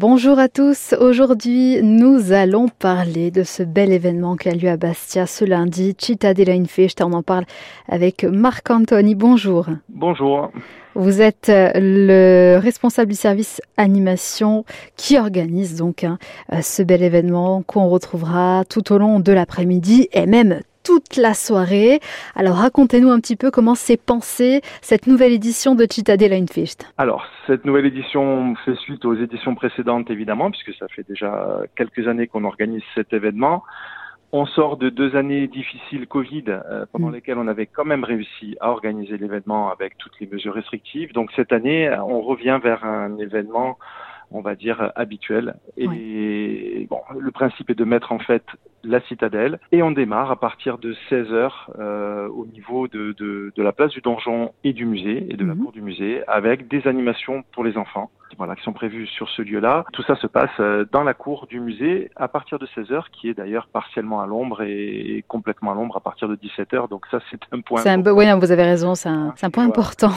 Bonjour à tous. Aujourd'hui, nous allons parler de ce bel événement qui a lieu à Bastia ce lundi, Cittadella in Festa. On en parle avec Marc Anthony. Bonjour. Bonjour. Vous êtes euh, le responsable du service animation qui organise donc hein, euh, ce bel événement qu'on retrouvera tout au long de l'après-midi et même toute la soirée. Alors racontez-nous un petit peu comment s'est pensée cette nouvelle édition de Cittadella in. Alors, cette nouvelle édition fait suite aux éditions précédentes évidemment, puisque ça fait déjà quelques années qu'on organise cet événement. On sort de deux années difficiles Covid, euh, pendant mm. lesquelles on avait quand même réussi à organiser l'événement avec toutes les mesures restrictives. Donc cette année, on revient vers un événement on va dire, habituel. Et bon, le principe est de mettre en fait la citadelle et on démarre à partir de 16 heures euh, au niveau de, de, de, la place du donjon et du musée et de la mhm. cour du musée avec des animations pour les enfants voilà, qui sont prévues sur ce lieu-là. Tout ça se passe euh, dans la cour du musée à partir de 16 heures qui est d'ailleurs partiellement à l'ombre et complètement à l'ombre à partir de 17 heures. Donc ça, c'est un point. C'est un, oui, vous avez raison, c'est un, un, point important.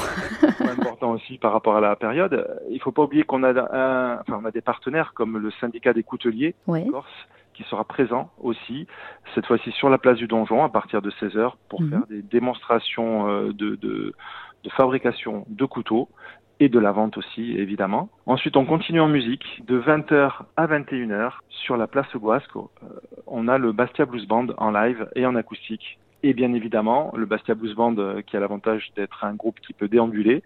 un point important aussi par rapport à la période. Il faut pas oublier qu'on a un, enfin, on a des partenaires comme le syndicat des couteliers. Corse qui sera présent aussi, cette fois-ci sur la place du donjon à partir de 16h pour mmh. faire des démonstrations euh, de, de, de, fabrication de couteaux et de la vente aussi évidemment. Ensuite on continue en musique de 20h à 21h sur la place Guasco. Euh, on a le Bastia Blues Band en live et en acoustique et bien évidemment, le Bastia Blues Band, euh, qui a l'avantage d'être un groupe qui peut déambuler,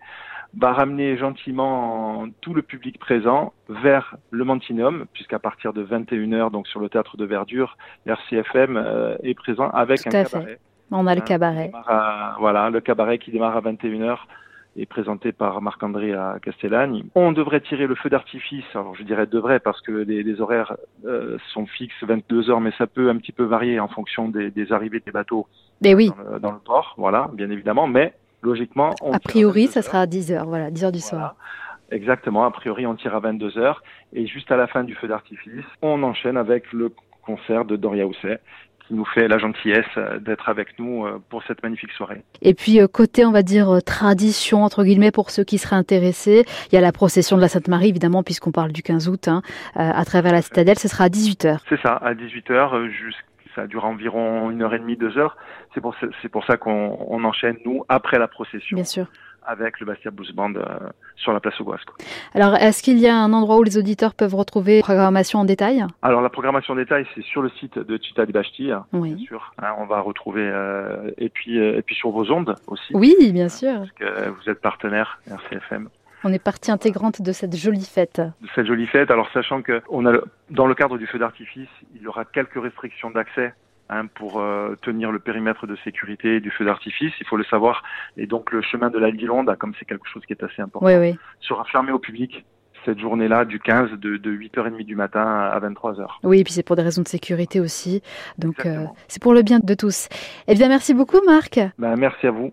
va ramener gentiment tout le public présent vers le Mantinum, puisqu'à partir de 21h, donc sur le théâtre de Verdure, l'RCFM euh, est présent avec tout un cabaret. Fait. On a le hein, cabaret. À, voilà, le cabaret qui démarre à 21h est présenté par Marc-André à Castellane. On devrait tirer le feu d'artifice, alors je dirais devrait parce que les, les horaires euh, sont fixes 22 heures, mais ça peut un petit peu varier en fonction des, des arrivées des bateaux oui. dans, le, dans, le, port, voilà, bien évidemment, mais logiquement... On a priori, ça sera à 10 heures, voilà, 10 heures du voilà. soir. Exactement, a priori on tire à 22 heures et juste à la fin du feu d'artifice, on enchaîne avec le concert de Doria Housset qui nous fait la gentillesse euh, d'être avec nous euh, pour cette magnifique soirée. Et puis euh, côté, on va dire, tradition, entre guillemets, pour ceux qui seraient intéressés, il y a la procession de la Sainte-Marie, évidemment, puisqu'on parle du 15 août, hein, à travers la citadelle, ce sera à 18h. C'est ça, à 18h, jusqu'à ça dure environ une heure et demie, deux heures. C'est pour, c'est pour ça qu'on enchaîne, nous, après la procession. Bien sûr avec le Bastia Blues Band euh, sur la place Auguasque. Alors, est-ce qu'il y a un endroit où les auditeurs peuvent retrouver la programmation en détail? Alors, la programmation en détail, c'est sur le site de Città di Bastia, oui. bien sûr. Hein, on va retrouver, euh, et, puis, euh, et puis sur vos ondes aussi. Oui, bien sûr. Parce que vous êtes partenaire RCFM. On est partie intégrante de cette jolie fête. De cette jolie fête. Alors, sachant que on a, dans le cadre du feu d'artifice, il y aura quelques restrictions d'accès Hein, pour euh, tenir le périmètre de sécurité du feu d'artifice, il faut le savoir. Et donc le chemin de la Guilonde, comme c'est quelque chose qui est assez important, oui, oui. sera fermé au public cette journée-là du 15 de, de 8h30 du matin à 23h. Oui, et puis c'est pour des raisons de sécurité aussi. Donc euh, c'est pour le bien de tous. Eh bien merci beaucoup Marc. Ben, merci à vous.